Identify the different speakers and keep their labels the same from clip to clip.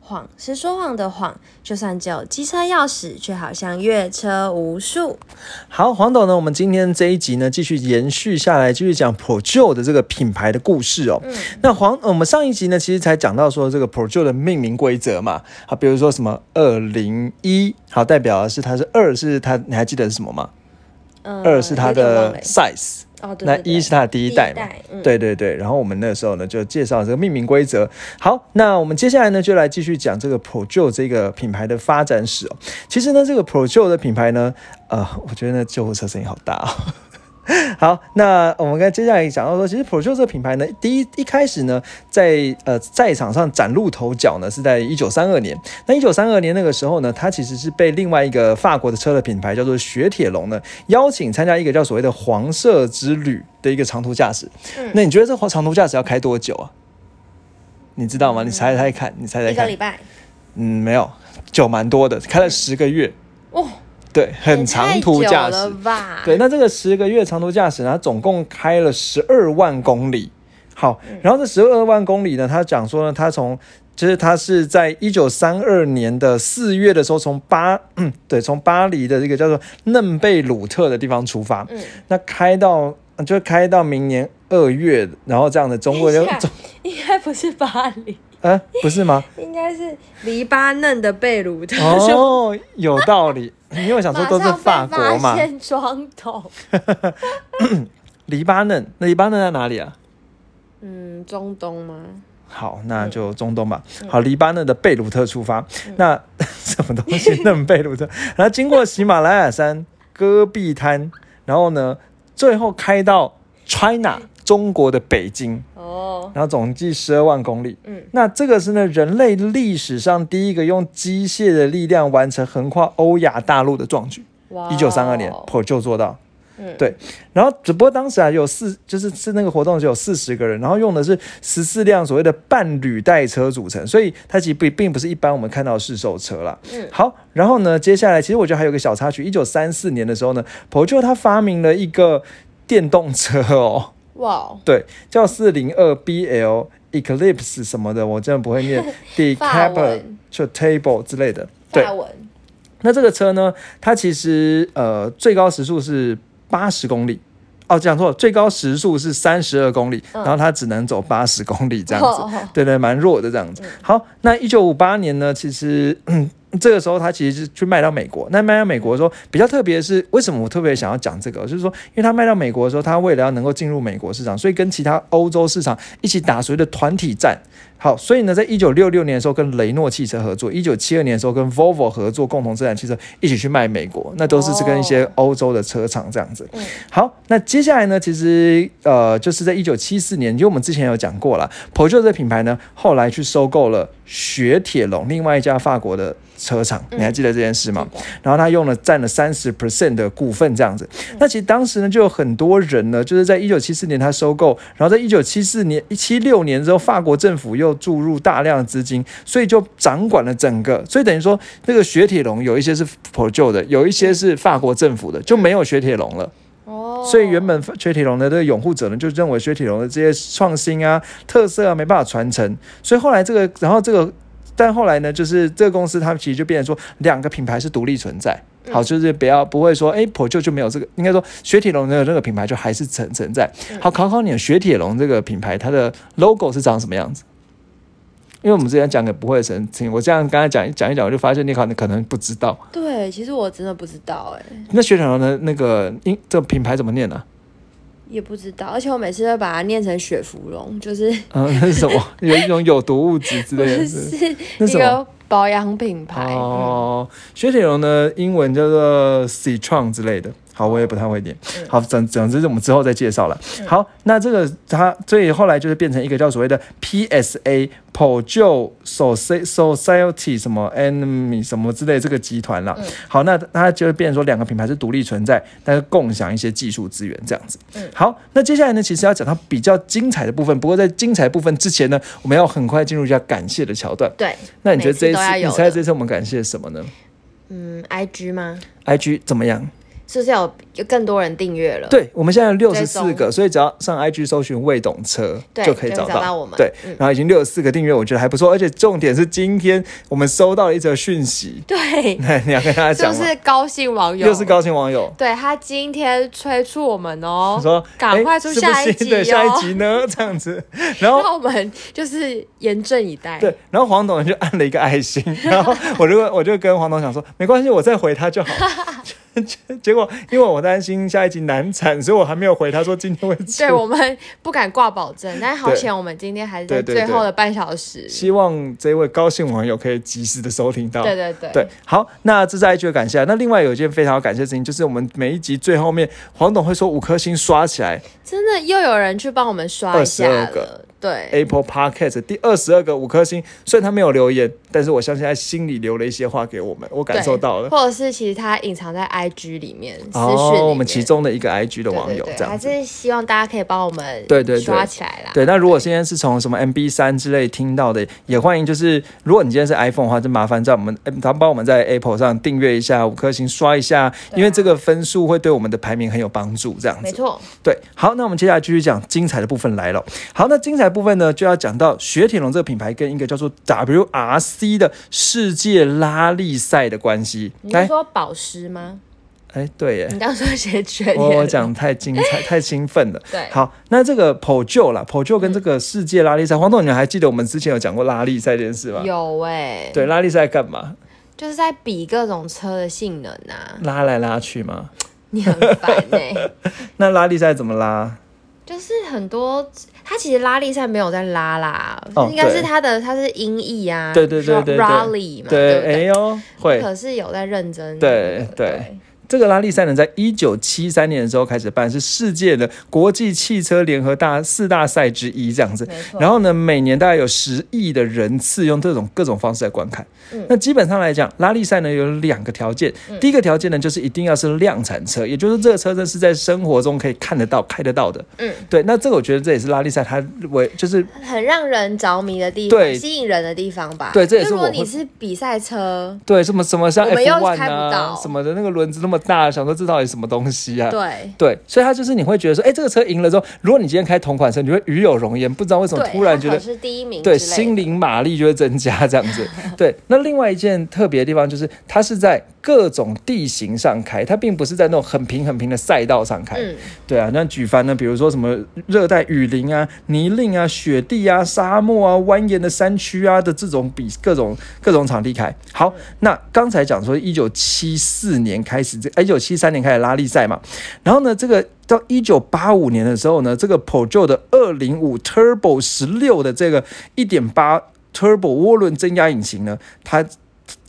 Speaker 1: 谎是说谎的谎，就算只有机车钥匙，却好像越车无数。
Speaker 2: 好，黄董呢，我们今天这一集呢，继续延续下来，继续讲 Projo 的这个品牌的故事哦。嗯，那黄，我们上一集呢，其实才讲到说这个 Projo 的命名规则嘛。好，比如说什么二零一，好，代表的是它是二，是它，你还记得是什么吗？
Speaker 1: 嗯，
Speaker 2: 二是它的 size。
Speaker 1: 哦，对
Speaker 2: 那一是它的第一代嘛
Speaker 1: 代，嗯
Speaker 2: 对对对。然后我们那时候呢就介绍这个命名规则。好，那我们接下来呢就来继续讲这个 Projo 这个品牌的发展史哦。其实呢，这个 Projo 的品牌呢，呃，我觉得那救护车声音好大哦。好，那我们刚才接下来讲到说，其实 Projo 这个品牌呢，第一一开始呢，在呃在场上崭露头角呢，是在一九三二年。那一九三二年那个时候呢，它其实是被另外一个法国的车的品牌叫做雪铁龙呢邀请参加一个叫所谓的黄色之旅的一个长途驾驶。
Speaker 1: 嗯
Speaker 2: 那你觉得这黄长途驾驶要开多久啊？你知道吗？你猜猜看，你猜猜看
Speaker 1: 一个礼。拜。
Speaker 2: 嗯，没有，久蛮多的，开了十个月。
Speaker 1: 哦，
Speaker 2: 对，很长途驾驶？对，那这个十个月长途驾驶呢，它总共开了十二万公里。好，
Speaker 1: 嗯
Speaker 2: 然后这十二万公里呢，他讲说呢，他从就是他是在一九三二年的四月的时候，从巴嗯对，从巴黎的这个叫做嫩贝鲁特的地方出发，
Speaker 1: 嗯，
Speaker 2: 那开到就开到明年二月，然后这样的中国就
Speaker 1: 应该不是巴黎，
Speaker 2: 呃不是吗？
Speaker 1: 应该是黎巴嫩的贝鲁特。
Speaker 2: 哦，有道理，因为我想说都是法国嘛。黎巴嫩，那黎巴嫩在哪里啊？
Speaker 1: 嗯，中东吗？
Speaker 2: 好，那就中东吧。好，黎巴嫩的贝鲁特出发，那 什么东西？嫩贝鲁特，然后经过喜马拉雅山、戈壁滩，然后呢，最后开到 China 中国的北京，
Speaker 1: 哦，
Speaker 2: 然后总计十二万公里。
Speaker 1: 嗯，
Speaker 2: 那这个是呢人类历史上第一个用机械的力量完成横跨欧亚大陆的壮举。
Speaker 1: 哇哦
Speaker 2: 一九三二年，Pro 做到。
Speaker 1: 嗯
Speaker 2: 对，然后只不过当时啊有四，就是是那个活动只有四十个人，然后用的是十四辆所谓的伴侣代车组成，所以它其实并并不是一般我们看到的市售车啦。
Speaker 1: 嗯
Speaker 2: 好，然后呢，接下来其实我觉得还有个小插曲，一九三四年的时候呢，Peugeot 它发明了一个电动车哦，对，叫四零二 BL Eclipse 什么的，我真的不会念，Decapitable 之类的。对。那这个车呢，它其实呃最高时速是八十公里。哦，讲错了，最高时速是三十二公里，
Speaker 1: 嗯。
Speaker 2: 然后它只能走八十公里这样子，
Speaker 1: 哦哦
Speaker 2: 对对，蛮弱的这样子。好，那一九五八年呢，其实、嗯、这个时候他其实是去卖到美国。那卖到美国的时候，比较特别的是，为什么我特别想要讲这个？就是说，因为他卖到美国的时候，他为了要能够进入美国市场，所以跟其他欧洲市场一起打所谓的团体战。好，所以呢，在一九六六年的时候跟雷诺汽车合作，一九七二年的时候跟 Volvo 合作，共同生产汽车一起去卖美国，那都是是跟一些欧洲的车厂这样子。
Speaker 1: 嗯
Speaker 2: 好，那接下来呢，其实呃，就是在一九七四年，因为我们之前有讲过了，Peugeot 这品牌呢，后来去收购了雪铁龙另外一家法国的车厂，你还记得这件事吗？然后他用了占了三十 percent 的股份这样子。
Speaker 1: 嗯
Speaker 2: 那其实当时呢，就有很多人呢，就是在一九七四年他收购，然后在一九七四年、一七六年之后，法国政府又注入大量的资金，所以就掌管了整个。所以等于说，那个雪铁龙有一些是 Peugeot 的，有一些是法国政府的，就没有雪铁龙了。
Speaker 1: 哦，
Speaker 2: 所以原本雪铁龙的这个拥护者呢，就认为雪铁龙的这些创新啊、特色啊没办法传承，所以后来这个，然后这个，但后来呢，就是这个公司它其实就变成说两个品牌是独立存在。好，就是不要不会说，哎，Pro 就就没有这个，应该说雪铁龙的这个品牌就还是存存在。好，考考你，雪铁龙这个品牌它的 logo 是长什么样子？因为我们之前讲给不会的人听，我这样刚才讲一讲一讲，我就发现你可能可能不知道。
Speaker 1: 对，其实我真的不知道哎，
Speaker 2: 那雪铁龙的那个英这个品牌怎么念呢、啊？
Speaker 1: 也不知道，而且我每次都把它念成雪芙蓉，就是
Speaker 2: 嗯，那是什么？有一种有毒物质之类的。
Speaker 1: 是一个保养品牌。嗯
Speaker 2: 哦，雪铁龙的英文叫做 Citron 之类的。好，我也不太会念。好，总总之我们之后再介绍了。好，那这个它所以后来就是变成一个叫所谓的 PSA Peugeot Soci- Society 什么 Enemy 什么之类这个集团啦。好，那它就会变成说两个品牌是独立存在，但是共享一些技术资源这样子。好，那接下来呢，其实要讲到比较精彩的部分。不过在精彩部分之前呢，我们要很快进入一下感谢的桥段。
Speaker 1: 对，
Speaker 2: 那你觉得这一次，
Speaker 1: 每次
Speaker 2: 你猜这次我们感谢什么呢？
Speaker 1: 嗯，IG 吗
Speaker 2: ？IG 怎么样？
Speaker 1: 是不是有有更多人订阅了？
Speaker 2: 对，我们现在有六十四个，所以只要上 IG 搜寻未懂车就可以找
Speaker 1: 到我们
Speaker 2: 对，
Speaker 1: 嗯
Speaker 2: 然后已经六十四个订阅，我觉得还不错。而且重点是今天我们收到了一则讯息，
Speaker 1: 对，
Speaker 2: 你要跟大家讲就？
Speaker 1: 是高兴网友？
Speaker 2: 又是高兴网友。
Speaker 1: 对他今天催促我们哦，
Speaker 2: 说
Speaker 1: 赶快出下一集
Speaker 2: 对下一
Speaker 1: 哦
Speaker 2: 集呢？这样子，然后
Speaker 1: 我们就是严阵以待。
Speaker 2: 对，然后黄董就按了一个爱心，然后我就我就跟黄董讲说，没关系，我再回他就好。结 结果因为我担心下一集难产，所以我还没有回他说今天会出。
Speaker 1: 对我们不敢挂保证，但好
Speaker 2: 对
Speaker 1: 险我们今天还是在最后的半小时。
Speaker 2: 希望这位高兴网友可以及时的收听到。
Speaker 1: 对对对
Speaker 2: 对，好，那这是 IG 的感谢啊。那另外有一件非常要感谢的事情，就是我们每一集最后面，黄董会说五颗星刷起来
Speaker 1: 真的又有人去帮我们刷一下
Speaker 2: 22个
Speaker 1: 了。对
Speaker 2: ，，Apple Podcast 第二十二个五颗星。虽然他没有留言，但是我相信他心里留了一些话给我们，我感受到了。
Speaker 1: 或者是其实他隐藏在 IG 里面
Speaker 2: 哦，我们其中的一个 IG 的网友
Speaker 1: 对对
Speaker 2: 这样子。
Speaker 1: 还是希望大家可以帮我们
Speaker 2: 对对对
Speaker 1: 刷起来啦。
Speaker 2: 对，那如果今天是从什么 MB 三之类听到的，也欢迎就是，如果你今天是 iPhone 的话，就麻烦在我们，呃他帮我们在 Apple 上订阅一下，五颗星刷一下，因为这个分数会对我们的排名很有帮助。这样子，
Speaker 1: 没错，
Speaker 2: 对，好，那我们接下来继续讲精彩的部分来了。好，那精彩部分呢，就要讲到雪铁龙这个品牌跟一个叫做 WRC 的世界拉力赛的关系。
Speaker 1: 你是，说保湿吗？
Speaker 2: 哎，对耶
Speaker 1: 你，刚刚说学缺
Speaker 2: 我我
Speaker 1: 点，
Speaker 2: 讲太精彩、太兴奋了。
Speaker 1: 对
Speaker 2: 好，那这个 POJO 啦，POJO 跟这个世界拉力赛，黄总，你还记得我们之前有讲过拉力赛这件事吗？
Speaker 1: 有哎、
Speaker 2: 对，拉力赛干嘛？
Speaker 1: 就是在比各种车的性能啊，
Speaker 2: 拉来拉去吗？
Speaker 1: 你很烦哎、
Speaker 2: 那拉力赛怎么拉？
Speaker 1: 就是很多，它其实拉力赛没有在拉啦，
Speaker 2: 哦
Speaker 1: 应该是他的他是音译啊，
Speaker 2: 对对对对对。
Speaker 1: rally 嘛，
Speaker 2: 对，
Speaker 1: 不对？
Speaker 2: 哎呦，会。
Speaker 1: 可是有在认真，
Speaker 2: 对。对这个拉力赛呢，在一九七三年的时候开始办，是世界的国际汽车联合大四大赛之一这样子。然后呢，每年大概有十亿的人次用这种各种方式来观看。
Speaker 1: 嗯
Speaker 2: 那基本上来讲，拉力赛呢有两个条件。第一个条件呢，就是一定要是量产车，也就是这个车呢是在生活中可以看得到、开得到的。
Speaker 1: 嗯，
Speaker 2: 对。那这个我觉得这也是拉力赛它为就是
Speaker 1: 很让人着迷的地方，
Speaker 2: 对
Speaker 1: 吸引人的地方吧。
Speaker 2: 对这也是
Speaker 1: 如果你是比赛车，
Speaker 2: 对什么什么像
Speaker 1: 我们又
Speaker 2: F1
Speaker 1: 开不
Speaker 2: 啊
Speaker 1: 到
Speaker 2: 什么的那个轮子那么大，想说这到底什么东西啊？
Speaker 1: 对
Speaker 2: 对，所以他就是你会觉得说，哎，这个车赢了之后，如果你今天开同款车，你会与有荣焉，不知道为什么，突然觉得
Speaker 1: 是第一名
Speaker 2: 对，心灵马力就会增加这样子。对，那另外一件特别的地方就是，它是在各种地形上开，它并不是在那种很平很平的赛道上开。
Speaker 1: 嗯，
Speaker 2: 对啊，那举凡呢，比如说什么热带雨林啊、泥泞啊、雪地啊、沙漠啊、蜿蜒的山区啊的这种比各种各种场地开。好，那刚才讲说一九七四年开始，这一九七三年开始拉力赛嘛，然后呢，这个到一九八五年的时候呢，这个 Peugeot 的二零五 Turbo 十六的这个一点八 Turbo 涡轮增压引擎呢，它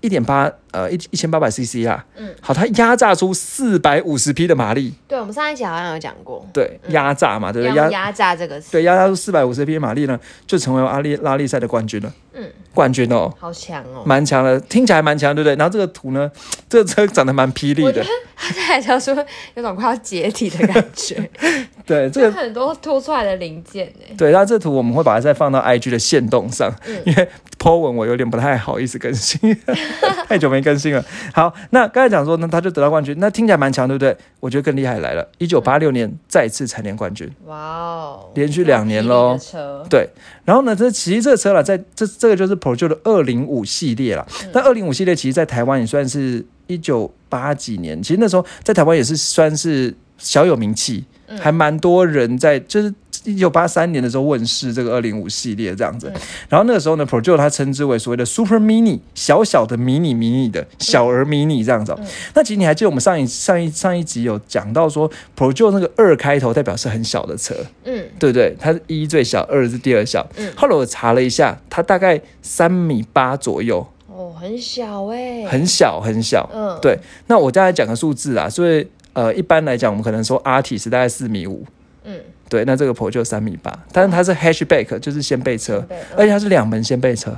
Speaker 2: 一点八呃一一千八百 CC 啊，
Speaker 1: 嗯，
Speaker 2: 好，它压榨出四百五十匹的马力，
Speaker 1: 对，我们上一集好像有讲过，
Speaker 2: 对，压榨嘛，对不对？压
Speaker 1: 压榨这个词，
Speaker 2: 对压榨出四百五十匹马力呢，就成为阿力拉力赛的冠军了。
Speaker 1: 嗯，
Speaker 2: 冠军哦，
Speaker 1: 好强哦。
Speaker 2: 蛮强的，听起来蛮强，对不对？然后这个图呢，这个车长得蛮霹雳的
Speaker 1: 它在来说有种快要解体的感觉，
Speaker 2: 对，这个
Speaker 1: 就很多凸出来的零件呢。
Speaker 2: 对，那这图我们会把它再放到 IG 的线动上，
Speaker 1: 嗯
Speaker 2: 因为 po 文我有点不太好意思更新，太久没更新了。好，那刚才讲说呢，他就得到冠军，那听起来蛮强，对不对？我觉得更厉害来了，一九八六年再次蝉联冠军，
Speaker 1: 哇哦，
Speaker 2: 连续两年咯
Speaker 1: 霹雳的车，
Speaker 2: 对。然后呢，这其实这个车了，在这这个就是 Peugeot 的二零五系列啦。
Speaker 1: 嗯
Speaker 2: 那二零五系列其实，在台湾也算是一九八几年，其实那时候在台湾也是算是小有名气，
Speaker 1: 嗯
Speaker 2: 还蛮多人在就是。一九八三年的时候问世这个二零五系列这样子，
Speaker 1: 嗯
Speaker 2: 然后那个时候呢，Peugeot 它称之为所谓的 Super Mini，小小的迷你迷你的小儿迷你这样子那其实你还记得我们上一上一上一集有讲到说，Peugeot 那个二开头代表是很小的车，
Speaker 1: 嗯，
Speaker 2: 对不对？它是一最小，二是第二小。
Speaker 1: 嗯。
Speaker 2: 后来我查了一下，它大概三米八左右，
Speaker 1: 哦，很小哎，
Speaker 2: 很小很小。
Speaker 1: 嗯，
Speaker 2: 对，那我再来讲个数字啊，所以呃，一般来讲，我们可能说 R T 是大概四米五，
Speaker 1: 嗯，
Speaker 2: 对，那这个 Peugeot 三米八，但是它是 hatchback，就是掀背车，
Speaker 1: 对
Speaker 2: 而且它是两门掀背车，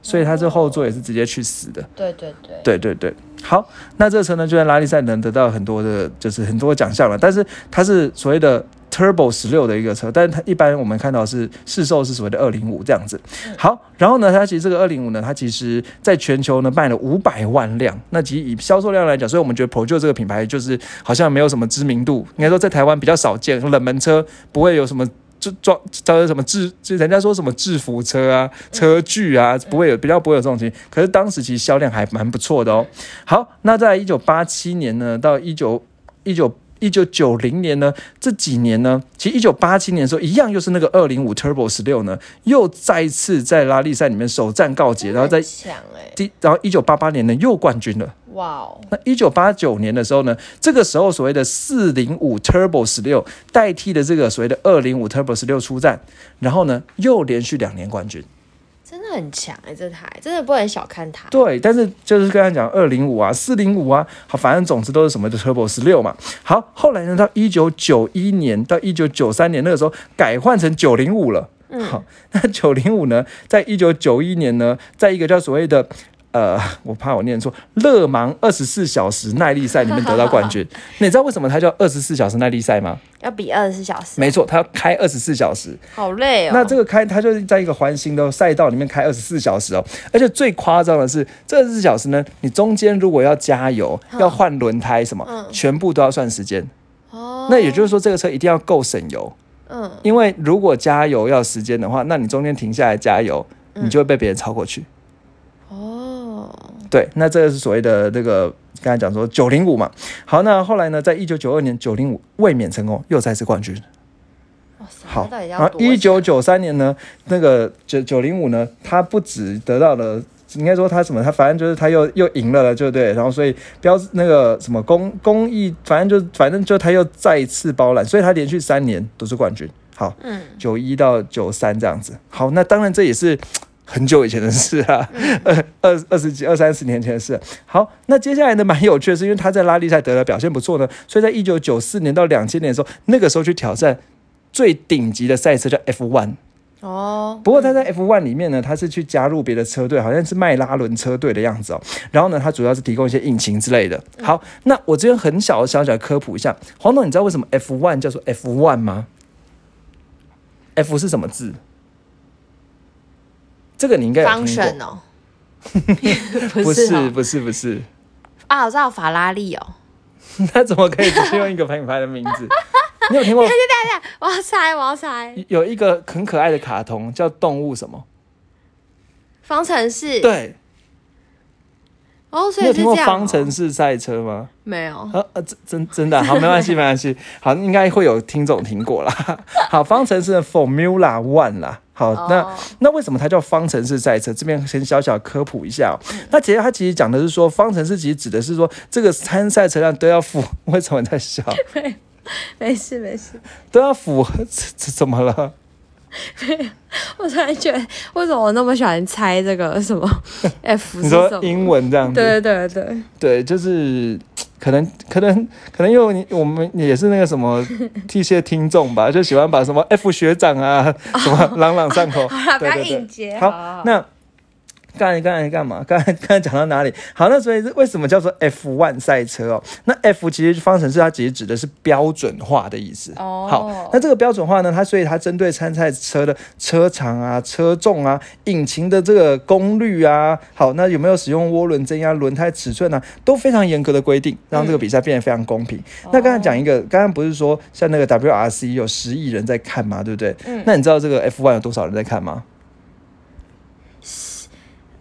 Speaker 2: 所以它这后座也是直接去死的。
Speaker 1: 对对对，
Speaker 2: 对对对，好，那这车呢，就在拉力赛能得到很多的，就是很多奖项了，但是它是所谓的 Turbo 十六的一个车，但是它一般我们看到是市售是所谓的二零五这样子。好，然后呢，它其实这个二零五呢，它其实在全球呢卖了五百万辆，那其实以销售量来讲，所以我们觉得 Pro 这个品牌就是好像没有什么知名度，应该说在台湾比较少见，冷门车不会有什么。就装叫做什么制，就人家说什么制服车啊、车具啊，不会有比较不会有这种情。可是当时其实销量还蛮不错的哦。好，那在一九八七年呢，到一九一九。一九九零年呢，这几年呢，其实一九八七年的时候，一样又是那个二零五 Turbo 十六呢，又再次在拉力赛里面首战告捷，然后在第，然后一九八八年呢又冠军了。哇哦！那一九八九年的时候呢，这个时候所谓的四零五 Turbo 十六代替了这个所谓的二零五 Turbo 十六出战，然后呢又连续两年冠军。
Speaker 1: 很强哎，这台真的不能小看它。
Speaker 2: 对，但是就是刚才讲二零五啊、四零五啊，好，反正总之都是什么的 Turbo 十六嘛。好，后来呢，到一九九一年到一九九三年那个时候改换成九零五了。嗯，好，那九零五呢，在一九九一年呢，在一个叫所谓的。呃，我怕我念错，勒芒二十四小时耐力赛里面得到冠军。你知道为什么它叫二十四小时耐力赛吗？
Speaker 1: 要比二十四小时。
Speaker 2: 没错，它要开二十四小时。
Speaker 1: 好累哦。
Speaker 2: 那这个开，它就是在一个环形的赛道里面开二十四小时哦。而且最夸张的是，这二十四小时呢，你中间如果要加油、要换轮胎什么，全部都要算时间。哦。那也就是说，这个车一定要够省油。嗯。因为如果加油要时间的话，那你中间停下来加油，你就会被别人超过去。对，那这个是所谓的这个刚才讲说九零五嘛。好，那后来呢，在一九九二年九零五卫冕成功，又再次冠军。
Speaker 1: 好，
Speaker 2: 然后一九九三年呢，那个九九零五呢，他不止得到了，应该说他什么，他反正就是他又又赢了了，就对。然后所以标那个什么公公益，反正就反正就他又再一次包揽，所以他连续三年都是冠军。好，嗯，九一到九三这样子。好，那当然这也是。很久以前的事啊，二二二十几、二三十年前的事。好，那接下来呢，蛮有趣的是，因为他在拉力赛得了表现不错呢，所以在一九九四年到两千年的时候，那个时候去挑战最顶级的赛车叫 F one。哦。不过他在 F one 里面呢，他是去加入别的车队，好像是迈拉伦车队的样子哦。然后呢，他主要是提供一些引擎之类的。好，那我这边很小小小科普一下，黄总，你知道为什么 F one 叫做 F one 吗？F 是什么字？这个你应该有听过 哦，不是不是不是
Speaker 1: 啊，我知道法拉利哦，
Speaker 2: 那怎么可以只是用一个品牌的名字？你有听过？
Speaker 1: 等等等，我要猜，我要猜，
Speaker 2: 有一个很可爱的卡通叫动物什么？
Speaker 1: 方程式
Speaker 2: 对。
Speaker 1: 哦，
Speaker 2: 你有听过方程式赛车吗？
Speaker 1: 没有。
Speaker 2: 呃呃，真真真的好，没关系没关系。好，应该会有听众听过啦。好，方程式的 Formula One 啦。好，那那为什么它叫方程式赛车？这边先小小科普一下。那其实它其实讲的是说，方程式其实指的是说，这个参赛车辆都要符。为什么在笑？
Speaker 1: 没事没事。
Speaker 2: 都要符合，怎么了？
Speaker 1: 我突然觉得，为什么我那么喜欢猜这个什么 F？
Speaker 2: 你说英文这样子？
Speaker 1: 对对对
Speaker 2: 对，就是可能可能可能因为我们也是那个什么 一些听众吧，就喜欢把什么 F 学长啊什么朗朗上口。
Speaker 1: 好，不要硬接。
Speaker 2: 好，那。刚才刚才干嘛？刚才刚才讲到哪里？好，那所以为什么叫做 F1 赛车哦？那 F 其实方程式它其实指的是标准化的意思。哦，好，那这个标准化呢？它所以它针对参赛车的车长啊、车重啊、引擎的这个功率啊，好，那有没有使用涡轮增压、轮胎尺寸啊？都非常严格的规定，让这个比赛变得非常公平。那刚才讲一个，刚刚不是说像那个 WRC 有十亿人在看吗？对不对？嗯。那你知道这个 F1 有多少人在看吗？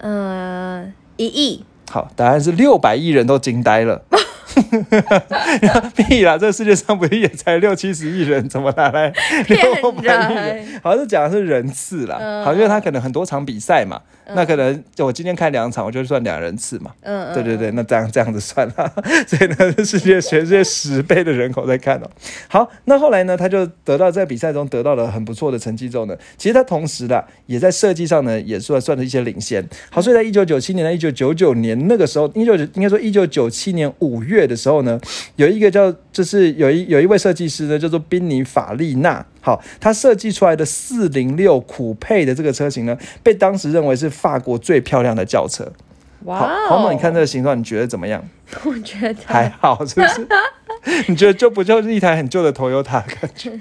Speaker 1: 呃，一亿。
Speaker 2: 好，答案是六百亿人都惊呆了。屁啦！这个世界上不是也才六七十亿人，怎么拿来 六百亿人？好像是讲的是人次啦。好，因为他可能很多场比赛嘛。那可能我今天开两场，我就算两人次嘛。嗯对对对，那这样这样子算了。所以呢，世界全世界十倍的人口在看哦。好，那后来呢，他就得到在比赛中得到了很不错的成绩之后呢，其实他同时的也在设计上呢，也算算了一些领先。好，所以在一九九七年、到一九九九年那个时候，一九应该说一九九七年五月的时候呢，有一个叫就是有一有一位设计师呢，叫做宾尼法利纳。好，他设计出来的四零六酷配的这个车型呢，被当时认为是法国最漂亮的轿车。哇，黄总，你看这个形状，你觉得怎么样？
Speaker 1: 我觉得
Speaker 2: 还好，是不是？你觉得就不就是一台很旧的 Toyota 感觉？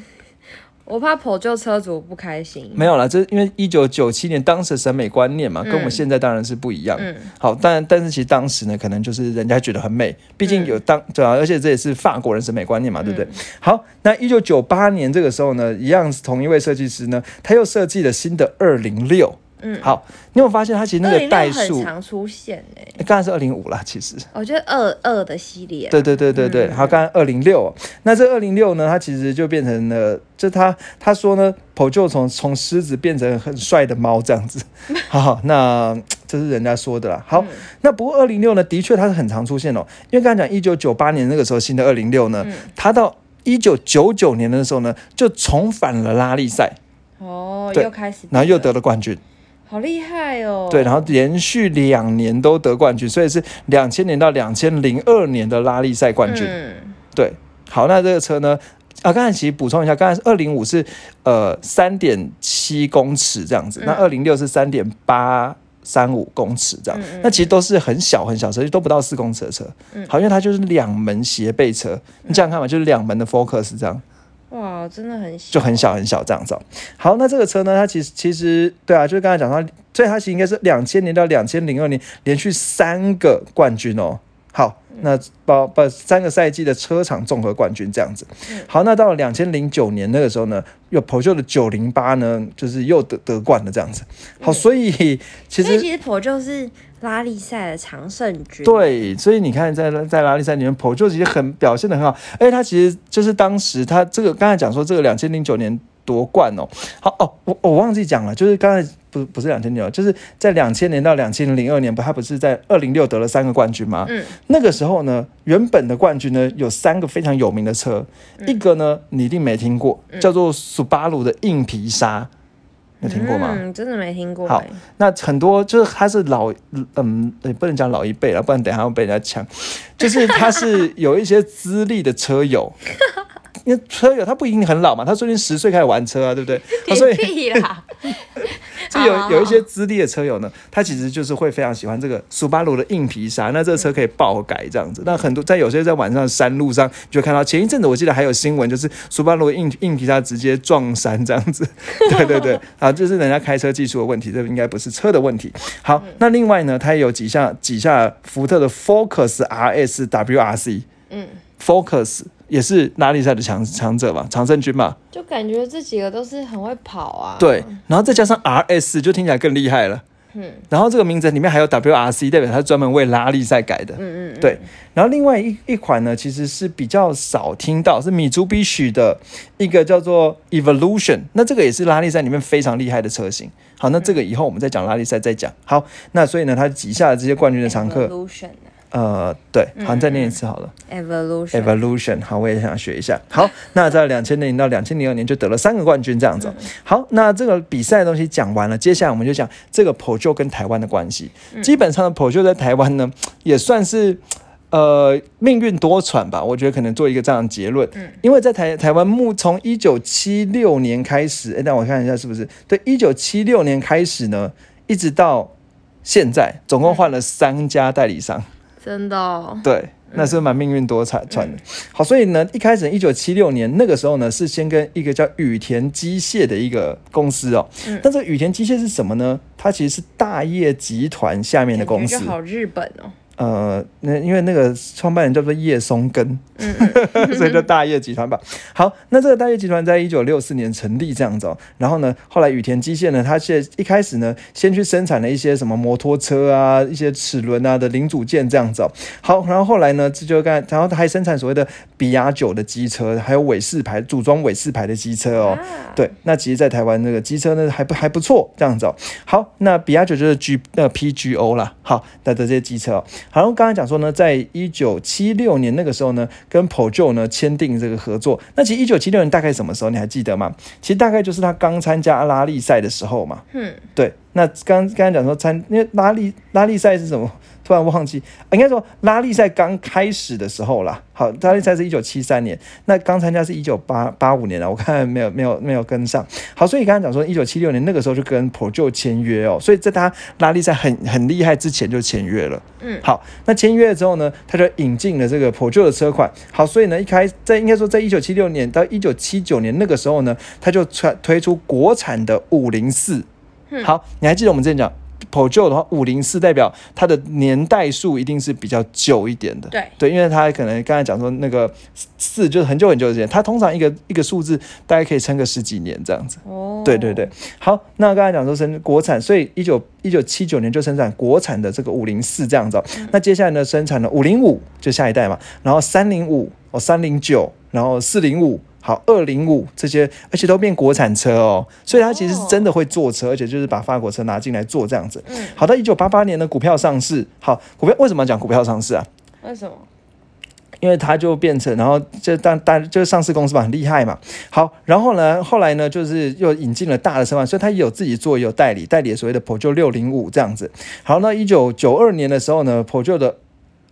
Speaker 1: 我怕破旧车主不开心。
Speaker 2: 没有啦，这因为一九九七年当时的审美观念嘛，跟我们现在当然是不一样。
Speaker 1: 嗯
Speaker 2: 好，但但是其实当时呢，可能就是人家觉得很美，毕竟有当对啊，而且这也是法国人审美观念嘛，对不对？好，那一九九八年这个时候呢，一样是同一位设计师呢，他又设计了新的二零六。
Speaker 1: 嗯，
Speaker 2: 好，你有发现它其实那个代数
Speaker 1: 很，常出现诶、
Speaker 2: 刚才是二零五啦，其实。
Speaker 1: 我觉得二二的系列、啊，
Speaker 2: 对对对对对，
Speaker 1: 嗯。
Speaker 2: 好，刚才二零六，那这二零六呢，它其实就变成了，就他他说呢，ผ就从从狮子变成很帅的猫这样子，好，那这是人家说的啦。好，那不过二零六呢，的确它是很常出现哦，因为刚才讲一九九八年那个时候新的二零六呢，
Speaker 1: 嗯。
Speaker 2: 它到一九九九年的时候呢，就重返了拉力赛，
Speaker 1: 哦，又开始，
Speaker 2: 然后又得了冠军。
Speaker 1: 好厉害哦，
Speaker 2: 对，然后连续两年都得冠军，所以是两千年到两千零二年的拉力赛冠军。
Speaker 1: 嗯，
Speaker 2: 对，好，那这个车呢？啊，刚才其实补充一下，刚才二零五是呃三点七公尺这样子，那二零六是三点八三五公尺这样，那其实都是很小很小车，都不到四公尺的车。好，因为它就是两门斜背车，你这样看嘛，就是两门的 Focus 这样。
Speaker 1: 哇，真的很小，
Speaker 2: 就很小很小这样子哦。好，那这个车呢，它其实其实对啊，就是刚才讲到，所以它其实应该是两千年到两千零二年连续三个冠军哦。好，那包把三个赛季的车厂综合冠军这样子。好，那到了两千零九年那个时候呢，又 p o 的九零八呢，就是又得得冠了这样子。好，所以其实
Speaker 1: 所以其实破就是拉力赛的常胜军，，
Speaker 2: 对，所以你看在在拉力赛里面 p o 其实很表现的很好，而且他其实就是当时他这个刚才讲说这个两千零九年夺冠哦，好哦，我我忘记讲了，就是刚才不不是两千年，就是在两千年到两千零二年，不他不是在二零六得了三个冠军吗？
Speaker 1: 嗯，
Speaker 2: 那个时候呢，原本的冠军呢有三个非常有名的车，一个呢你一定没听过，叫做苏巴鲁的硬皮沙，你有听过吗？
Speaker 1: 嗯，真的没听过、
Speaker 2: 好
Speaker 1: 欸，
Speaker 2: 那很多就是他是老，嗯，也不能讲老一辈了，不然等一下会被人家抢。就是他是有一些资历的车友，因为车友他不一定很老嘛，他说不定十岁开始玩车啊，对不对？啊 所以
Speaker 1: 啦，
Speaker 2: 就有有一些资历的车友呢，他其实就是会非常喜欢这个苏巴鲁的硬皮沙，那这个车可以爆改这样子。那很多在有些在晚上山路上，你就看到前一阵子我记得还有新闻，就是苏巴鲁的硬硬皮沙直接撞山这样子。对 对对，啊，这是人家开车技术的问题，这应该不是车的问题。好，那另外呢，它也有几项几下福特的 Focus RS WRC，
Speaker 1: 嗯
Speaker 2: ，Focus 也是拉力赛的强强者嘛，常胜军嘛。
Speaker 1: 就感觉这几个都是很会跑啊，
Speaker 2: 对，然后再加上 RS 就听起来更厉害了。
Speaker 1: 嗯，
Speaker 2: 然后这个名字里面还有 WRC，代表它是专门为拉力赛改的。
Speaker 1: 嗯嗯嗯，
Speaker 2: 对，然后另外一一款呢，其实是比较少听到，是米珠比许的一个叫做 Evolution，那这个也是拉力赛里面非常厉害的车型。好，那这个以后我们再讲拉力赛再讲。好，那所以呢，它旗下的这些冠军的常客
Speaker 1: ，Evolution 啊
Speaker 2: 呃，对，好，你再念一次好了。Evolution，Evolution，好，我也想学一下。好，那在两千年到两千零二年就得了三个冠军这样子哦。好，那这个比赛的东西讲完了，接下来我们就讲这个 p o 跟台湾的关系。基本上的 p o 在台湾呢，也算是。呃，命运多舛吧，我觉得可能做一个这样的结论。因为在台台湾目从一九七六年开始，哎，让我看一下是不是对，一九七六年开始呢，一直到现在，总共换了三家代理商。
Speaker 1: 真的哦，
Speaker 2: 对，那是蛮命运多舛舛的。好，所以呢，一开始一九七六年那个时候呢，是先跟一个叫羽田机械的一个公司哦。但这个羽田机械是什么呢？它其实是大业集团下面的公司。
Speaker 1: 好日本哦，
Speaker 2: 呃，那因为那个创办人叫做叶松根，
Speaker 1: 嗯
Speaker 2: 所以叫大业集团吧。好，那这个大业集团在一九六四年成立这样子哦。然后呢，后来羽田机械呢，它现一开始呢，先去生产了一些什么摩托车啊、一些齿轮啊的零组件这样子哦。好，然后后来呢，这就干，然后它还生产所谓的比亚九的机车，还有伟士牌组装伟士牌的机车哦。
Speaker 1: 啊，
Speaker 2: 对，那其实，在台湾那个机车呢，还不还不错，这样子哦。好，那比亚九就是 G 那 PGO 啦，好的的这些机车哦。好，刚才讲说呢，在一九七六年那个时候呢，跟 Peugeot 呢签订这个合作。那其实一九七六年大概什么时候？你还记得吗？其实大概就是他刚参加拉力赛的时候嘛。
Speaker 1: 嗯，
Speaker 2: 对，那刚刚才讲说参，因为拉力拉力赛是什么？突然忘记，应该说拉力赛刚开始的时候啦。好，拉力赛是一九七三年，那刚参加是一九八八五年了，我看没有没有没有跟上。好，所以刚才讲说一九七六年那个时候就跟 Pro 签约哦，所以在他拉力赛很很厉害之前就签约了。嗯，好，那签约了之后呢，他就引进了这个 Pro 的车款。好，所以呢，一开在应该说在一九七六年到一九七九年那个时候呢，他就推推出国产的五零四。好，你还记得我们之前讲？普旧的话，五零四代表它的年代数一定是比较久一点的。
Speaker 1: 对
Speaker 2: 对，因为它可能刚才讲说那个四就是很久很久之前，它通常一个一个数字大概可以撑个十几年这样子。哦，对对对。好，那刚才讲说生国产，所以一九一九七九年就生产国产的这个五零四这样子。那接下来呢，生产了五零五就下一代嘛，然后三零五哦，三零九，然后四零五。好，二零五这些，而且都变国产车哦，所以它其实是真的会坐车，而且就是把法国车拿进来做这样子。嗯，好，到一九八八年的股票上市，好，股票为什么讲股票上市啊？
Speaker 1: 为什么？
Speaker 2: 因为它就变成，然后就当当就是上市公司嘛，很厉害嘛。好，然后呢，后来呢，就是又引进了大的车嘛，所以它也有自己做，也有代理，代理所谓的普旧六零五这样子。好，那一九九二年的时候呢，普旧的。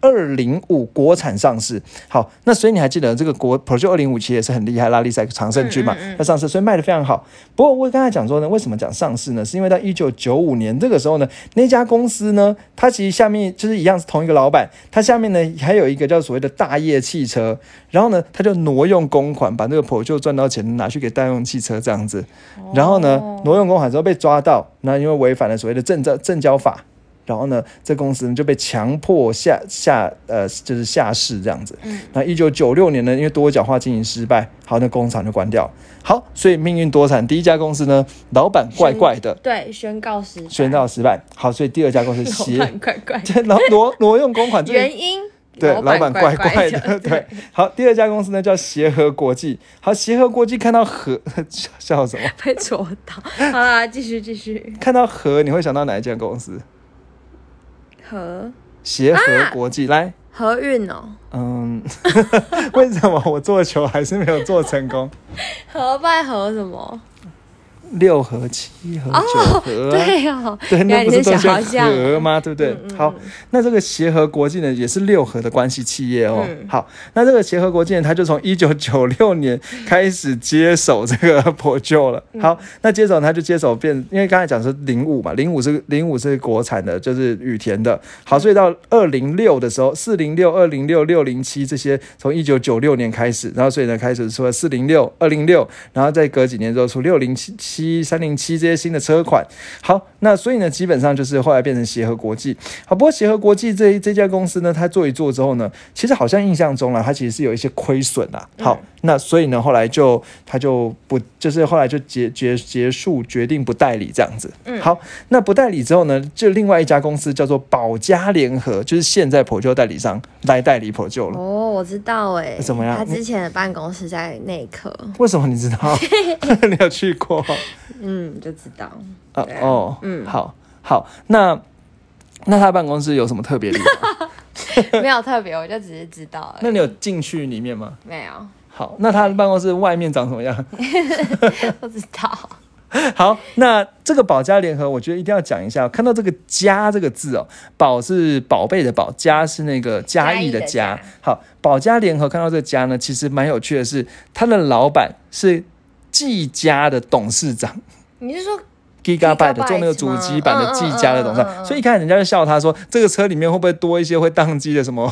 Speaker 2: 二零五国产上市，好，那所以你还记得这个国 Pro 二零五其实也是很厉害，拉力赛长胜军嘛，它上市，所以卖的非常好。不过我刚才讲说呢，为什么讲上市呢？是因为到一九九五年这个时候呢，那家公司呢，它其实下面就是一样是同一个老板，它下面呢还有一个叫所谓的大业汽车，然后呢，他就挪用公款，把那个 Pro 赚到钱拿去给大用汽车这样子，然后呢，挪用公款之后被抓到，那因为违反了所谓的证交证交法。然后呢，这公司就被强迫下下呃，就是下市这样子。嗯。那一九九六年呢，因为多角化经营失败，好，那工厂就关掉。好，所以命运多舛，第一家公司呢，老板怪怪的。
Speaker 1: 对，宣告失
Speaker 2: 宣告失败。好，所以第二家公司
Speaker 1: 老板怪怪，
Speaker 2: 挪挪挪用公款
Speaker 1: 原因
Speaker 2: 对，老板怪
Speaker 1: 怪
Speaker 2: 的。对。好，第二家公司呢叫协和国际。好，协和国际看到和 笑什么？
Speaker 1: 被戳到。好啦，继续继续。
Speaker 2: 看到和，你会想到哪一家公司？
Speaker 1: 和
Speaker 2: 协和国际来
Speaker 1: 和运哦，
Speaker 2: 嗯，为什么我做球还是没有做成功？
Speaker 1: 和拜和什么？
Speaker 2: 六合、七合、九合，
Speaker 1: 对哦，
Speaker 2: 对，那不是都
Speaker 1: 叫
Speaker 2: 合吗？对不对？好，那这个协和国际呢，也是六合的关系企业哦。好，那这个协和国际呢，它就从一九九六年开始接手这个 破旧了。好，那接手它就接手变，因为刚才讲是零五嘛，零五是零五是国产的，就是羽田的。好，所以到二零六的时候，四零六、二零六、六零七这些，从一九九六年开始，然后所以呢开始出了四零六、二零六，然后再隔几年之后出六零七七。七三零七这些新的车款，好，那所以呢，基本上就是后来变成协和国际。好，不过协和国际这这家公司呢，它做一做之后呢，其实好像印象中了，它其实是有一些亏损啊。好，那所以呢，后来就他就不，就是后来就结结结束，决定不代理这样子。嗯，好，那不代理之后呢，就另外一家公司叫做保家联合，就是现在普救代理商来代理普救了。
Speaker 1: 哦，我知道哎，
Speaker 2: 怎么样？
Speaker 1: 他之前的办公室在内科。
Speaker 2: 为什么你知道？你有去过？
Speaker 1: 嗯，就知道
Speaker 2: 啊哦，嗯，好好，那那他办公室有什么特别地方？
Speaker 1: 没有特别，我就只是知道。
Speaker 2: 那你有进去里面吗？
Speaker 1: 没有。
Speaker 2: 好，那他的办公室外面长什么样？
Speaker 1: 不知道。
Speaker 2: 好，那这个保家联合，我觉得一定要讲一下。看到这个“家”这个字哦，宝是宝贝的宝，家是那个嘉义的家。好，保家联合看到这个“家”呢，其实蛮有趣的是，他的老板是。季家的董事长，
Speaker 1: 你是说
Speaker 2: Gigabyte 做那个主机版的技嘉的董事长？所以一开始人家就笑他说，这个车里面会不会多一些会宕机的什么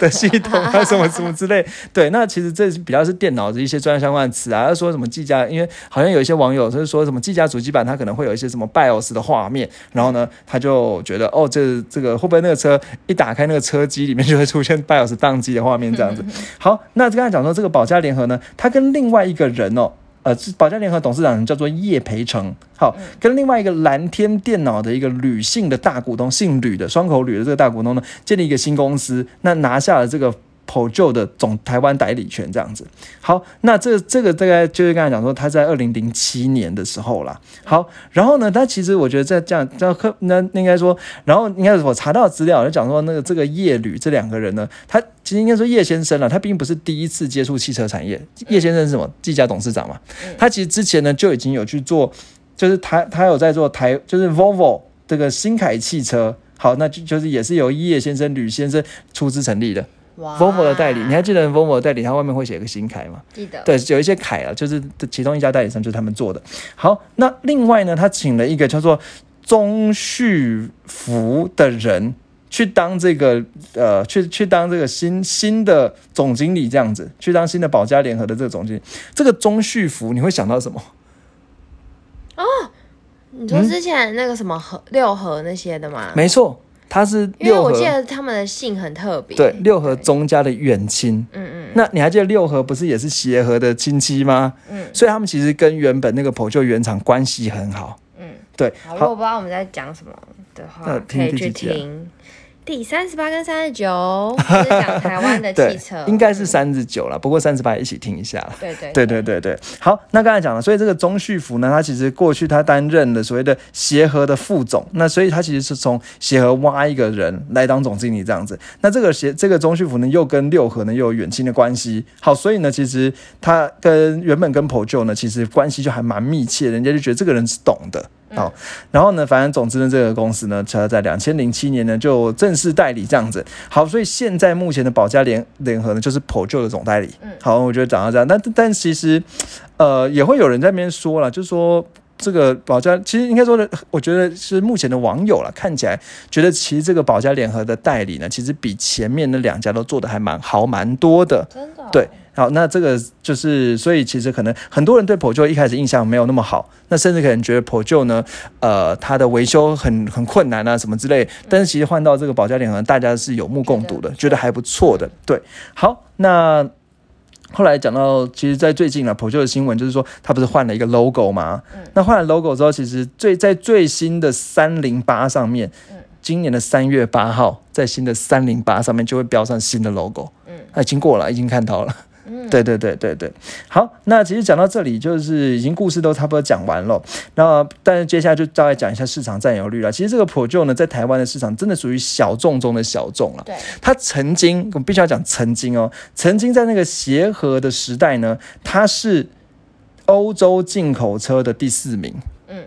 Speaker 2: 的系统啊，什么什么之类？对，那其实这比较是电脑的一些专业相关的词啊。他说什么技嘉，因为好像有一些网友就是说什么技嘉主机版，它可能会有一些什么 BIOS 的画面，然后呢，他就觉得哦，这这个会不会那个车一打开那个车机里面就会出现 BIOS 宕机的画面这样子？好，那刚才讲说这个保家联合呢，他跟另外一个人哦。呃，是保家联合董事长叫做叶培成，好，跟另外一个蓝天电脑的一个吕姓的大股东，姓吕的双口吕的这个大股东呢，建立一个新公司，那拿下了这个。普旧的总台湾代理权这样子，好，那这这个大概就是刚才讲说，他在二零零七年的时候啦。好，然后呢，他其实我觉得在这样这样科，那应该说，然后应该是我查到资料就讲说，那个这个叶吕这两个人呢，他其实应该说叶先生了，他并不是第一次接触汽车产业。叶先生是什么？技嘉董事长嘛，他其实之前呢就已经有去做。就是他他有在做台，就是 Volvo 这个新凯汽车，好，那就就是也是由叶先生、吕先生出资成立的
Speaker 1: 哇
Speaker 2: Volvo 的代理。你还记得 Volvo 的代理，它外面会写个新凯吗？
Speaker 1: 记得
Speaker 2: 对，有一些凯啊，就是其中一家代理商就是他们做的。好，那另外呢，他请了一个叫做钟旭福的人去当这个呃，去去当这个新新的总经理，这样子去当新的保家联合的这个总经理。这个钟旭福你会想到什么？
Speaker 1: 哦你说之前那个什么和六合那些的吗？
Speaker 2: 没错，他是
Speaker 1: 因为
Speaker 2: 六合
Speaker 1: 我记得他们的姓很特别。
Speaker 2: 对六合钟家的远亲。
Speaker 1: 嗯嗯
Speaker 2: 那你还记得六合不是也是协和的亲戚吗？
Speaker 1: 嗯
Speaker 2: 所以他们其实跟原本那个普救原厂关系很好。
Speaker 1: 嗯。
Speaker 2: 对，
Speaker 1: 好，如果不知道我们在讲什么的话
Speaker 2: 那，
Speaker 1: 可以去听第三十八跟三十九，就是讲台湾的汽车，，
Speaker 2: 应该是三十九了，不过三十八一起听一下了。
Speaker 1: 对对
Speaker 2: 对对对对，好，那刚才讲了，所以这个钟旭福呢，他其实过去他担任了所谓的协和的副总，那所以他其实是从协和挖一个人来当总经理这样子。那这个协这个钟旭福呢，又跟六合呢又有远亲的关系，好，所以呢，其实他跟原本跟 POJO 呢，其实关系就还蛮密切，人家就觉得这个人是懂的。好，然后呢，反正总之呢，这个公司呢，它在两千零七年呢就正式代理这样子。好，所以现在目前的保家联联合呢，就是 POJO 的总代理。
Speaker 1: 嗯
Speaker 2: 好，我觉得讲到这样，但但其实，呃，也会有人在那边说了，就是说。这个保家其实应该说的，我觉得是目前的网友了，看起来觉得其实这个保家联合的代理呢，其实比前面那两家都做的还蛮好蛮多的。
Speaker 1: 真的哦
Speaker 2: 对，好，那这个就是，所以其实可能很多人对 POJO 一开始印象没有那么好，那甚至可能觉得 POJO 呢，呃，它的维修很很困难啊，什么之类。但是其实换到这个保家联合，大家是有目共睹的，觉得还不错的。对，好，那。后来讲到，其实，在最近啊 j o 的新闻就是说，它不是换了一个 logo 吗？那换了 logo 之后，其实最在最新的三零八上面，今年的三月八号，在新的三零八上面就会标上新的 logo。
Speaker 1: 嗯
Speaker 2: 那已经过了，已经看到了。
Speaker 1: 嗯
Speaker 2: 对对对对对，好，那其实讲到这里，就是已经故事都差不多讲完了。那但是接下来就大概讲一下市场占有率了。其实这个 Pro 呢，在台湾的市场真的属于小众中的小众了。
Speaker 1: 对，
Speaker 2: 它曾经，我必须要讲曾经哦，曾经在那个协和的时代呢，它是欧洲进口车的第四名。
Speaker 1: 嗯，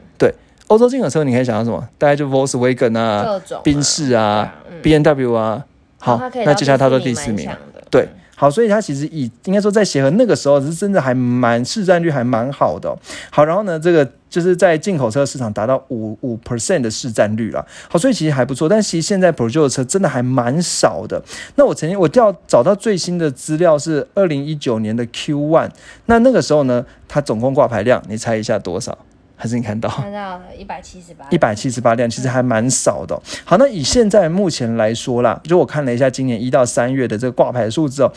Speaker 2: 欧洲进口车你可以想到什么？大概就 Volkswagen 啊、
Speaker 1: 各种
Speaker 2: 宾士啊、
Speaker 1: 嗯
Speaker 2: B N W 啊。好那接下来它都第
Speaker 1: 第
Speaker 2: 四名对，好，所以它其实以应该说在协和那个时候是真的还蛮市占率还蛮好的哦、好，然后呢，这个就是在进口车市场达到五五 percent 的市占率了。好，所以其实还不错。但其实现在 Peugeot 的车真的还蛮少的。那我曾经我调找到最新的资料是二零一九年的 Q one，那那个时候呢，它总共挂牌量，你猜一下多少？还是你看到？
Speaker 1: 看到了一百七十八，
Speaker 2: 一百七十八辆，其实还蛮少的哦、好，那以现在目前来说啦，就我看了一下今年一到三月的这个挂牌数字哦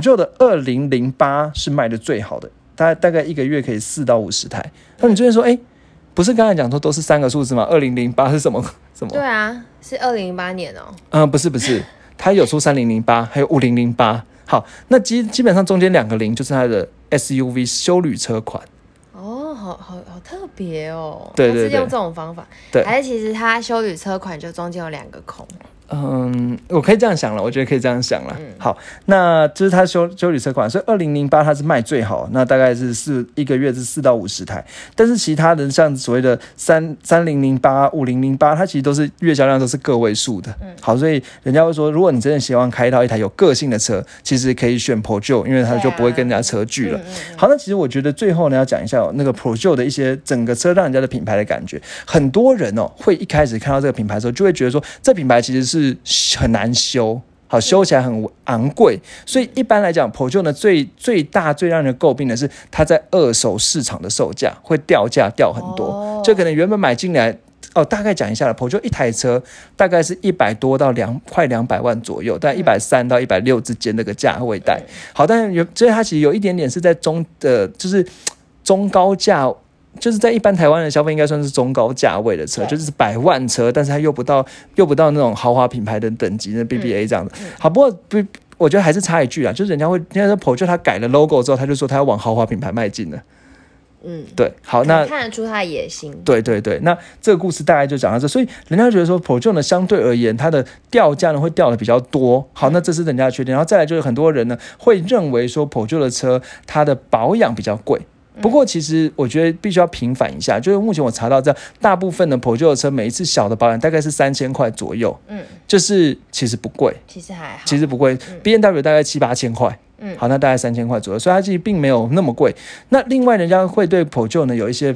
Speaker 2: j o 的二零零八是卖的最好的，大大概一个月可以四到五十台。那你这边说，哎，不是刚才讲说都是三个数字吗？二零零八是什么什么？
Speaker 1: 对啊，是二零零八年哦。
Speaker 2: 嗯、不是不是，它有出三零零八，还有五零零八。好，那基基本上中间两个零就是它的 SUV 修旅车款。
Speaker 1: 哦，好好好特别哦！
Speaker 2: 对对对
Speaker 1: 它是用这种方法，
Speaker 2: 对。
Speaker 1: 还是其实它修理车款就中间有两个孔，
Speaker 2: 嗯，我可以这样想了，我觉得可以这样想了。
Speaker 1: 嗯
Speaker 2: 好，那这是它修修理车款，所以二零零八它是卖最好，那大概是四一个月是四到五十台，但是其他的像所谓的三三零零八、五零零八，它其实都是月销量都是个位数的。
Speaker 1: 嗯
Speaker 2: 好，所以人家会说，如果你真的希望开到一台有个性的车，其实可以选 Pro 因为它就不会跟人家车距了。
Speaker 1: 嗯嗯嗯
Speaker 2: 好，那其实我觉得最后呢，要讲一下、哦、那个 Pro 的一些整个车让人家的品牌的感觉。很多人哦，会一开始看到这个品牌的时候，就会觉得说，这品牌其实是很难修。好，修起来很昂贵，所以一般来讲 j o 呢最最大最让人诟病的是它在二手市场的售价会掉价掉很多，
Speaker 1: 哦
Speaker 2: 就可能原本买进来。哦，大概讲一下了 j o 一台车大概是一百多到两快两百万左右，大概一百三到一百六之间那个价位带。好，但是有，所以它其实有一点点是在中的，就是中高价，就是在一般台湾的消费应该算是中高价位的车，就是百万车，但是它又不到又不到那种豪华品牌的等级，那 BBA 这样的。好，不过不，我觉得还是插一句啊，就是人家会，人家说 j o 它改了 logo 之后，他就说他要往豪华品牌迈进了。
Speaker 1: 嗯，
Speaker 2: 对，好，那
Speaker 1: 看得出他的野心。
Speaker 2: 对对对，那这个故事大概就讲到这，所以人家觉得说 Pro 呢，相对而言，它的掉价呢会掉的比较多。好，那这是人家的缺点。然后再来就是很多人呢会认为说 Pro 的车它的保养比较贵。不过其实我觉得必须要平反一下，就是目前我查到这样，大部分的破旧的车每一次小的保养大概是三千块左右，
Speaker 1: 嗯，
Speaker 2: 就是其实不贵，
Speaker 1: 其实还好，
Speaker 2: 其实不贵，B N W 大概七八千块。
Speaker 1: 嗯
Speaker 2: 好，那大概三千块左右，所以它其实并没有那么贵。那另外，人家会对 Pro 呢有一些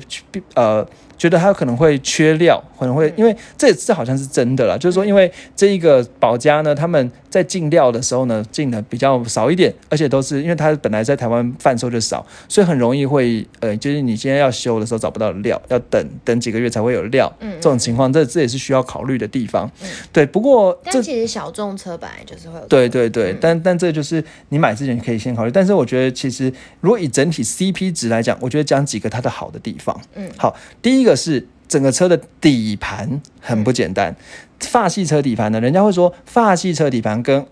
Speaker 2: 呃，觉得它可能会缺料，可能会因为这这好像是真的啦，就是说因为这一个保家呢，他们在进料的时候呢进的比较少一点，而且都是因为它本来在台湾贩售就少，所以很容易会呃，就是你今天要修的时候找不到料，要等等几个月才会有料。
Speaker 1: 嗯
Speaker 2: 这种情况，这这也是需要考虑的地方。
Speaker 1: 嗯
Speaker 2: 对，不过这
Speaker 1: 但其实小众车本来就是会有
Speaker 2: 对对对，但但这就是你买之前可以先考虑。但是我觉得其实如果以整体 CP 值来讲，我觉得讲几个它的好的地方。
Speaker 1: 嗯
Speaker 2: 好，第一个是整个车的底盘很不简单。法系车底盘呢，人家会说法系车底盘跟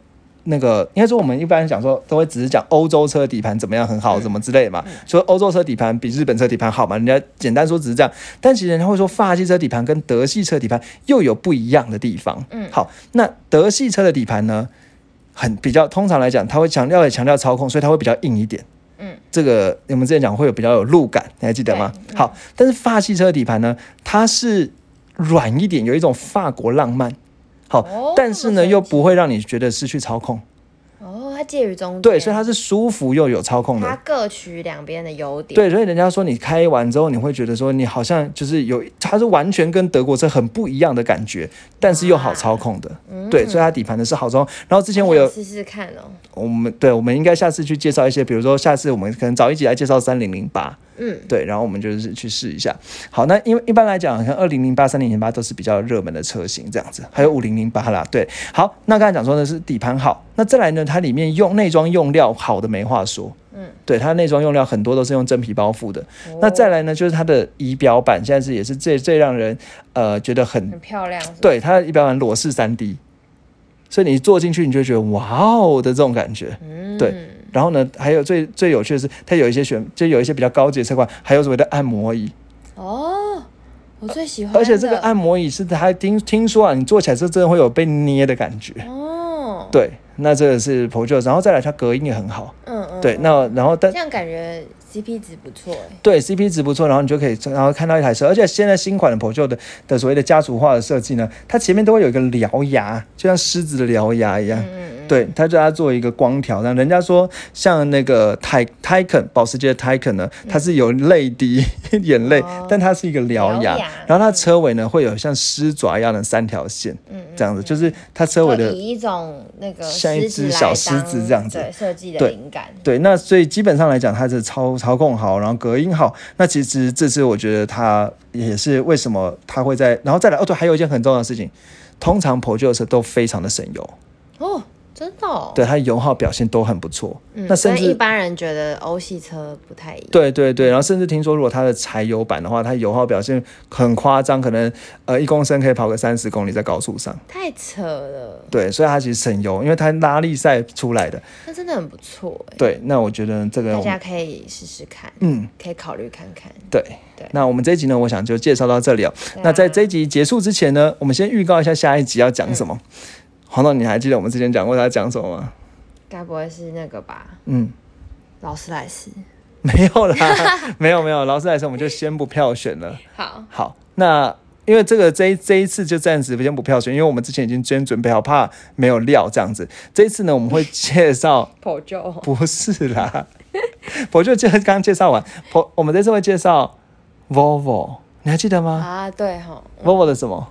Speaker 2: 那个应该说我们一般讲说都会只是讲欧洲车底盘怎么样很好，
Speaker 1: 嗯
Speaker 2: 怎么之类的嘛。说欧洲车底盘比日本车底盘好嘛，人家简单说只是这样。但其实人家会说法系车底盘跟德系车底盘又有不一样的地方。
Speaker 1: 嗯
Speaker 2: 好，那德系车的底盘呢？很比较，通常来讲，它会强调也强调操控，所以它会比较硬一点。
Speaker 1: 嗯，
Speaker 2: 这个我们之前讲会有比较有路感，你还记得吗？
Speaker 1: 嗯
Speaker 2: 好，但是法系车的底盘呢，它是软一点，有一种法国浪漫。好，
Speaker 1: 哦
Speaker 2: 但是呢，又不会让你觉得失去操控。
Speaker 1: 哦，它介于中间，
Speaker 2: 对，所以它是舒服又有操控的
Speaker 1: 它。各取两边的优点，
Speaker 2: 对，所以人家说你开完之后，你会觉得说你好像就是有，它是完全跟德国车很不一样的感觉，但是又好操控的。
Speaker 1: 嗯
Speaker 2: 对，所以它底盘的是好操控。然后之前我有
Speaker 1: 想试试看哦，
Speaker 2: 我们对，我们应该下次去介绍一些，比如说下次我们可能早一集来介绍三零零八，
Speaker 1: 嗯，
Speaker 2: 对，然后我们就是去试一下。好，那因为一般来讲，像二零零八、三零零八都是比较热门的车型，这样子，还有五零零八啦，对。好，那刚才讲说的是底盘好，那再来呢，它里面用内装用料好的没话说，
Speaker 1: 嗯，
Speaker 2: 对，它内装用料很多都是用真皮包覆的。
Speaker 1: 哦
Speaker 2: 那再来呢，就是它的仪表板，现在是也是最最让人呃觉得很
Speaker 1: 很漂亮，
Speaker 2: 对，它的仪表板裸视三 D，所以你坐进去，你就会觉得哇哦的这种感觉。
Speaker 1: 嗯，
Speaker 2: 对然后呢，还有最最有趣的是，它有一些选，就有一些比较高级的车款，还有所谓的按摩椅，
Speaker 1: 哦，我最喜欢，
Speaker 2: 而且这个按摩椅是还听听说啊，你坐起来是真的会有被捏的感觉。
Speaker 1: 哦，
Speaker 2: 对，那这个是 p o j o 然后再来它隔音也很好。
Speaker 1: 嗯嗯，
Speaker 2: 对，
Speaker 1: 嗯
Speaker 2: 那然后但
Speaker 1: 这样感觉 CP 值不错哎，
Speaker 2: 对 CP 值不错，然后你就可以然后看到一台车，而且现在新款的 p o j o 的的所谓的家族化的设计呢，它前面都会有一个獠牙，就像狮子的獠牙一样。
Speaker 1: 嗯嗯嗯，
Speaker 2: 对，他就它做一个光条，让人家说像那个泰泰肯保时捷的泰肯呢，它是有泪滴 眼泪，
Speaker 1: 哦
Speaker 2: 但它是一个獠牙，然后它车尾呢会有像狮爪一样的三条线，
Speaker 1: 嗯，
Speaker 2: 这样子，就是它车尾的
Speaker 1: 就以一种那个
Speaker 2: 像一只小狮子
Speaker 1: 当
Speaker 2: 这样子。
Speaker 1: 对设计的
Speaker 2: 对
Speaker 1: 灵感，
Speaker 2: 对，那所以基本上来讲，它是操操控好，然后隔音好。那其实这次我觉得它也是为什么它会在，然后再来哦，对，还有一件很重要的事情，通常 p o j o 车都非常的省油，
Speaker 1: 哦，真的哦，
Speaker 2: 对它的油耗表现都很不错。
Speaker 1: 嗯，
Speaker 2: 那甚至
Speaker 1: 一般人觉得欧系车不太一样，
Speaker 2: 对对对，然后甚至听说，如果它的柴油版的话，它油耗表现很夸张，可能呃一公升可以跑个三十公里在高速上。
Speaker 1: 太扯了，
Speaker 2: 对，所以它其实省油，因为它拉力赛出来的。
Speaker 1: 那真的很不错哎，
Speaker 2: 对，那我觉得这个
Speaker 1: 大家可以试试看，
Speaker 2: 嗯，
Speaker 1: 可以考虑看看。
Speaker 2: 对
Speaker 1: 对
Speaker 2: 那我们这一集呢，我想就介绍到这里哦。那在这一集结束之前呢，我们先预告一下下一集要讲什么。黄总，你还记得我们之前讲过他讲什么吗？
Speaker 1: 该不会是那个吧？
Speaker 2: 嗯，
Speaker 1: 劳斯莱斯。
Speaker 2: 没有啦，没有没有，劳斯莱斯我们就先不票选了。
Speaker 1: 好，
Speaker 2: 好，那因为这个这一这一次就暂时先不票选，因为我们之前已经先准备好，怕没有料这样子。这一次呢，我们会介绍，
Speaker 1: 破旧。
Speaker 2: 不是啦，我就介刚刚介绍完，我我们这次会介绍 Volvo，你还记得吗
Speaker 1: 啊，对哈
Speaker 2: ？Volvo 的什么？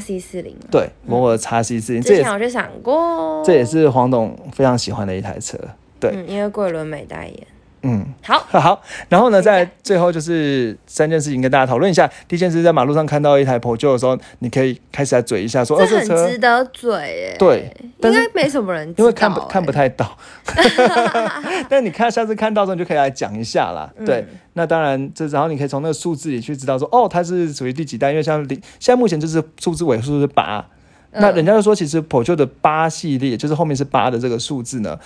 Speaker 1: C 四零。
Speaker 2: 对，Volvo 的 x C 四零，这
Speaker 1: 之
Speaker 2: 也是
Speaker 1: 前我就想过，
Speaker 2: 这也是黄董非常喜欢的一台车。对，
Speaker 1: 嗯，因为桂纶镁代言。
Speaker 2: 嗯。
Speaker 1: 好，
Speaker 2: 好，然后呢，在最后就是三件事情跟大家讨论一下。第一件事是在马路上看到一台 j o 的时候，你可以开始来嘴一下说，哦，
Speaker 1: 这很值得嘴耶。
Speaker 2: 对，但是
Speaker 1: 应该没什么人
Speaker 2: 因为看不
Speaker 1: 哎
Speaker 2: 看不太到，但你看下次看到的时候，你就可以来讲一下啦。
Speaker 1: 嗯
Speaker 2: 对，那当然这然后你可以从那个数字里去知道说，哦，它是属于第几代，因为像零现在目前就是数字尾数是八。那
Speaker 1: 嗯
Speaker 2: 人家就说，其实 p j o 的八系列，就是后面是八的这个数字呢，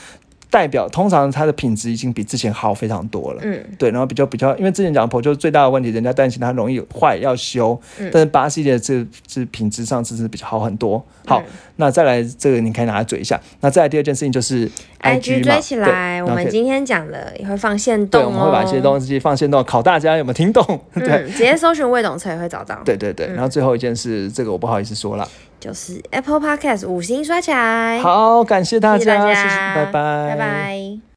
Speaker 2: 代表通常它的品质已经比之前好非常多了。
Speaker 1: 嗯，
Speaker 2: 对，然后比较比较，因为之前讲 Pro 就是最大的问题，人家担心它容易坏要修，
Speaker 1: 嗯
Speaker 2: 但是八系列这这品质上真是比较好很多。好，
Speaker 1: 嗯
Speaker 3: 那再来这个你可以拿来嘴一下。那再来第二件事情就是
Speaker 1: IG
Speaker 2: 嘛
Speaker 1: 追起来，我们今天讲了也会放线
Speaker 2: 对，
Speaker 1: 动哦。
Speaker 2: 我们会把这些东西放线动，考大家有没有听懂？对。
Speaker 1: 嗯，直接搜寻魏董车也会找到。
Speaker 2: 对对对，然后最后一件事，这个我不好意思说了。
Speaker 1: 就是 Apple Podcast 五星刷起来。
Speaker 2: 好，感谢大家，
Speaker 1: 谢谢大
Speaker 2: 谢谢，
Speaker 1: 家，
Speaker 2: 拜拜，
Speaker 1: 拜拜。